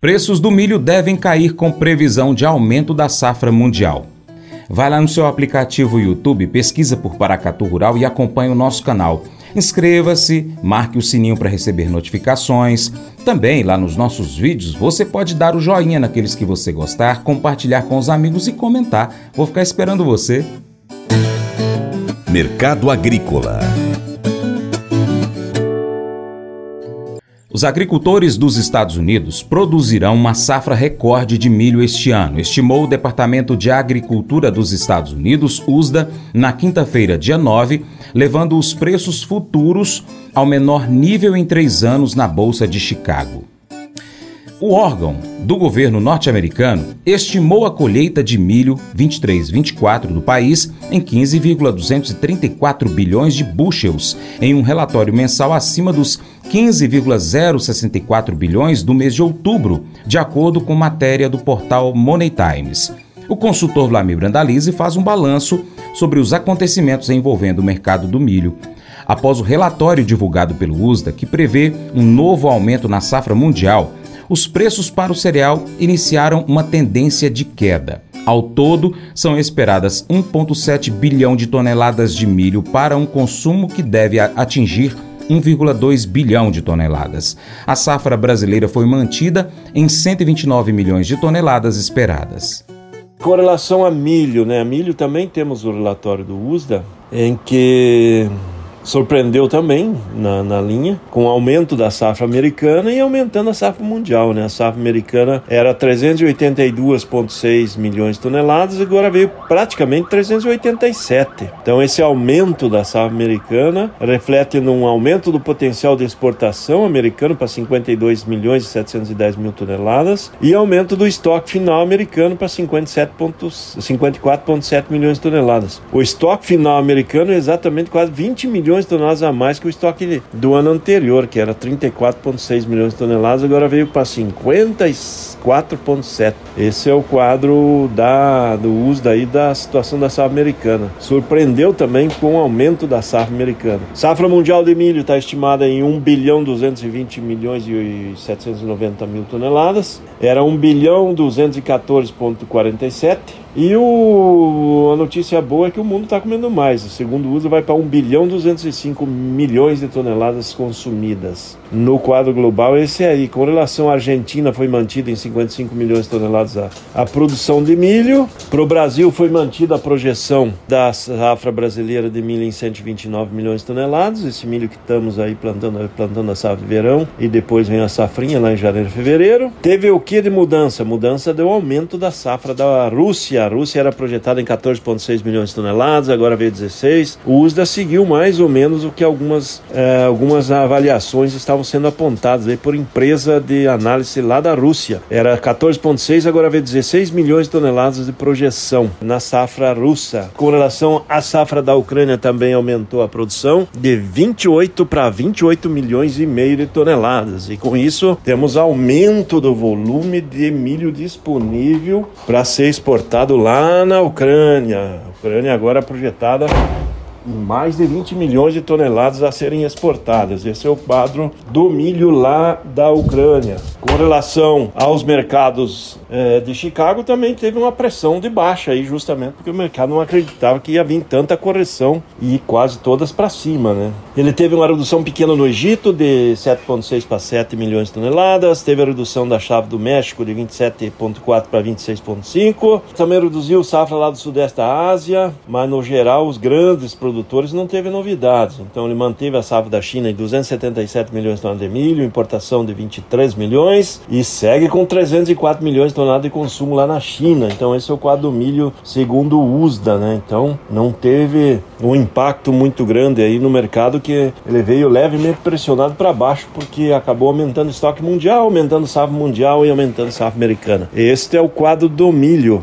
Preços do milho devem cair com previsão de aumento da safra mundial. Vai lá no seu aplicativo YouTube, pesquisa por Paracatu Rural e acompanhe o nosso canal. Inscreva-se, marque o sininho para receber notificações. Também lá nos nossos vídeos você pode dar o joinha naqueles que você gostar, compartilhar com os amigos e comentar. Vou ficar esperando você. Mercado Agrícola Os agricultores dos Estados Unidos produzirão uma safra recorde de milho este ano, estimou o Departamento de Agricultura dos Estados Unidos, USDA, na quinta-feira, dia 9, levando os preços futuros ao menor nível em três anos na Bolsa de Chicago. O órgão do governo norte-americano estimou a colheita de milho 23-24 do país em 15,234 bilhões de bushels, em um relatório mensal acima dos 15,064 bilhões do mês de outubro, de acordo com matéria do portal Money Times. O consultor Vladimir Brandalize faz um balanço sobre os acontecimentos envolvendo o mercado do milho. Após o relatório divulgado pelo USDA, que prevê um novo aumento na safra mundial, os preços para o cereal iniciaram uma tendência de queda. Ao todo, são esperadas 1,7 bilhão de toneladas de milho para um consumo que deve atingir 1,2 bilhão de toneladas. A safra brasileira foi mantida em 129 milhões de toneladas esperadas. Com relação a milho, né? Milho também temos o relatório do USDA, em que surpreendeu também na, na linha, com o aumento da safra americana e aumentando a safra mundial. Né? A safra americana era 382,6 milhões de toneladas, agora veio praticamente 387. Então, esse aumento da safra americana reflete num aumento do potencial de exportação americano para 52 milhões e 710 mil toneladas e aumento do estoque final americano para 54,7 milhões de toneladas. O estoque final americano é exatamente quase 20 milhões milhões de toneladas a mais que o estoque do ano anterior, que era 34,6 milhões de toneladas, agora veio para 54,7. Esse é o quadro da, do uso daí da situação da safra americana. Surpreendeu também com o aumento da safra americana. Safra mundial de milho está estimada em 1 bilhão 220 milhões e 790 mil toneladas. Era 1 bilhão 214,47 e o, a notícia boa é que o mundo está comendo mais. O segundo uso vai para 1 bilhão 205 milhões de toneladas consumidas. No quadro global, esse aí. Com relação à Argentina, foi mantida em 55 milhões de toneladas a, a produção de milho. Para o Brasil, foi mantida a projeção da safra brasileira de milho em 129 milhões de toneladas. Esse milho que estamos aí plantando, plantando a safra de verão e depois vem a safrinha lá em janeiro e fevereiro. Teve o que de mudança? Mudança deu aumento da safra da Rússia a Rússia era projetada em 14,6 milhões de toneladas, agora veio 16. O USDA seguiu mais ou menos o que algumas, é, algumas avaliações estavam sendo apontadas aí por empresa de análise lá da Rússia. Era 14,6, agora veio 16 milhões de toneladas de projeção na safra russa. Com relação à safra da Ucrânia, também aumentou a produção de 28 para 28 milhões e meio de toneladas. E com isso, temos aumento do volume de milho disponível para ser exportado lá na Ucrânia. A Ucrânia agora projetada mais de 20 milhões de toneladas a serem exportadas. Esse é o quadro do milho lá da Ucrânia. Com relação aos mercados é, de Chicago, também teve uma pressão de baixa aí, justamente porque o mercado não acreditava que ia vir tanta correção e quase todas para cima, né? Ele teve uma redução pequena no Egito de 7,6 para 7 milhões de toneladas, teve a redução da chave do México de 27,4 para 26,5, também reduziu safra lá do sudeste da Ásia, mas no geral os grandes produtores produtores não teve novidades. Então ele manteve a safra da China em 277 milhões de toneladas de milho, importação de 23 milhões e segue com 304 milhões de toneladas de consumo lá na China. Então esse é o quadro do milho segundo o USDA, né? Então não teve um impacto muito grande aí no mercado que ele veio levemente pressionado para baixo porque acabou aumentando o estoque mundial, aumentando safra mundial e aumentando safra americana. Este é o quadro do milho.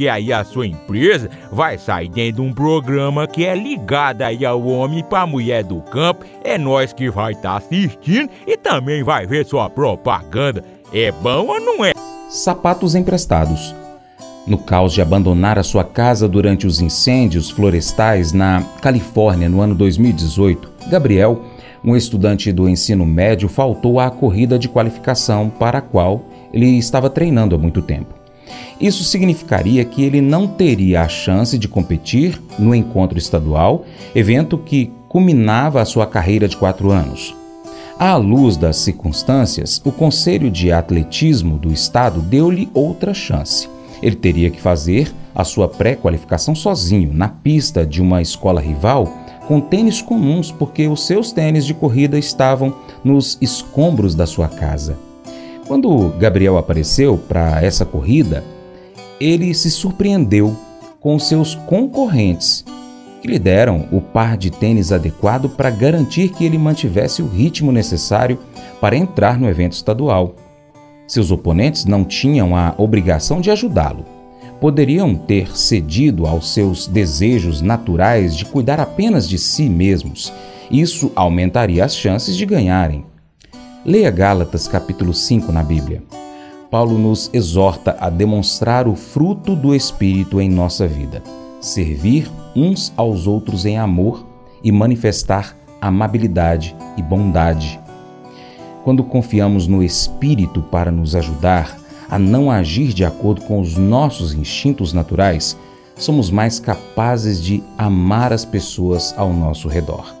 aí a sua empresa vai sair dentro de um programa que é ligado aí ao homem para mulher do campo. É nós que vai estar tá assistindo e também vai ver sua propaganda. É bom ou não é? Sapatos emprestados. No caos de abandonar a sua casa durante os incêndios florestais na Califórnia no ano 2018, Gabriel, um estudante do ensino médio, faltou à corrida de qualificação para a qual ele estava treinando há muito tempo. Isso significaria que ele não teria a chance de competir no encontro estadual, evento que culminava a sua carreira de quatro anos. À luz das circunstâncias, o Conselho de Atletismo do Estado deu-lhe outra chance. Ele teria que fazer a sua pré-qualificação sozinho, na pista de uma escola rival, com tênis comuns, porque os seus tênis de corrida estavam nos escombros da sua casa. Quando Gabriel apareceu para essa corrida, ele se surpreendeu com seus concorrentes, que lhe deram o par de tênis adequado para garantir que ele mantivesse o ritmo necessário para entrar no evento estadual. Seus oponentes não tinham a obrigação de ajudá-lo. Poderiam ter cedido aos seus desejos naturais de cuidar apenas de si mesmos. Isso aumentaria as chances de ganharem. Leia Gálatas capítulo 5 na Bíblia. Paulo nos exorta a demonstrar o fruto do Espírito em nossa vida, servir uns aos outros em amor e manifestar amabilidade e bondade. Quando confiamos no Espírito para nos ajudar a não agir de acordo com os nossos instintos naturais, somos mais capazes de amar as pessoas ao nosso redor.